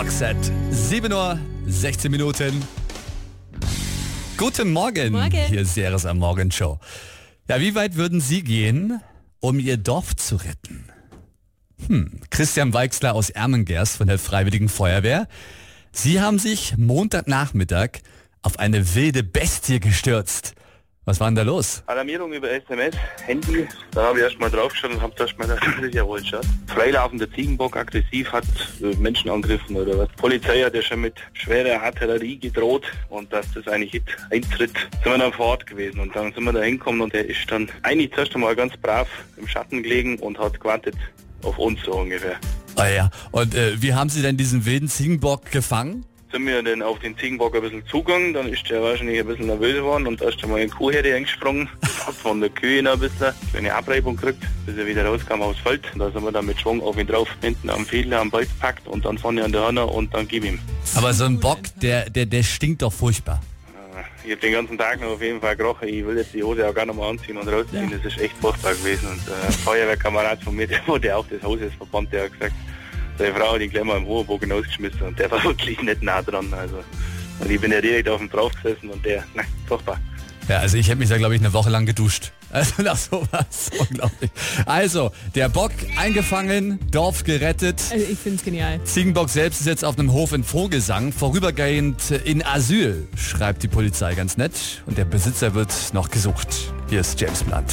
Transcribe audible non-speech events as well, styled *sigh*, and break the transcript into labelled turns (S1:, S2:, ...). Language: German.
S1: Rockset. 7 Uhr, 16 Minuten. Guten Morgen.
S2: Morgen.
S1: Hier ist Seres am Morgen Show. Ja, wie weit würden Sie gehen, um Ihr Dorf zu retten? Hm, Christian Weixler aus Ermengers von der Freiwilligen Feuerwehr. Sie haben sich Montagnachmittag auf eine wilde Bestie gestürzt. Was war denn da los?
S3: Alarmierung über SMS, Handy. Da habe ich erstmal draufgeschaut und habe gedacht, *laughs* das ist ja wohl Schatz. Freilaufender Ziegenbock aggressiv hat äh, Menschen angegriffen oder was. Polizei hat ja schon mit schwerer Artillerie gedroht und dass das eigentlich eintritt, sind wir dann vor Ort gewesen und dann sind wir da hingekommen und der ist dann eigentlich zuerst einmal ganz brav im Schatten gelegen und hat gewartet auf uns so ungefähr.
S1: Ah ja, und äh, wie haben Sie denn diesen wilden Ziegenbock gefangen?
S3: Sind wir dann auf den Ziegenbock ein bisschen zugegangen, dann ist der wahrscheinlich ein bisschen nervös geworden und erst einmal in Kuhherde eingesprungen, *laughs* hat von der Kühe noch ein bisschen eine Abreibung gekriegt, bis er wieder rauskam aufs Feld. Da sind wir dann mit Schwung auf ihn drauf, hinten am Fädler am Ball gepackt und dann vorne an der Hörner und dann gib ihm.
S1: Aber so ein Bock, der, der, der stinkt doch furchtbar.
S3: Äh, Ich habe den ganzen Tag noch auf jeden Fall gerochen. Ich will jetzt die Hose auch gar nicht mal anziehen und rausziehen. Das ist echt furchtbar gewesen. Und äh, ein Feuerwehrkamerad von mir, *laughs* der, der auch das Haus jetzt verbannt, der hat gesagt, seine Frau hat ihn gleich mal im Hohenbogen ausgeschmissen und der war *laughs* wirklich nicht nah dran. Also, und ich bin ja direkt auf dem drauf gesessen und der, na, furchtbar.
S1: Ja, also ich hätte mich da, glaube ich, eine Woche lang geduscht. *laughs* Also nach sowas. *laughs* Unglaublich. Also, der Bock eingefangen, Dorf gerettet.
S2: Also ich finde es genial.
S1: Ziegenbock selbst ist jetzt auf einem Hof in Vogelsang, vorübergehend in Asyl, schreibt die Polizei ganz nett. Und der Besitzer wird noch gesucht. Hier ist James Blunt.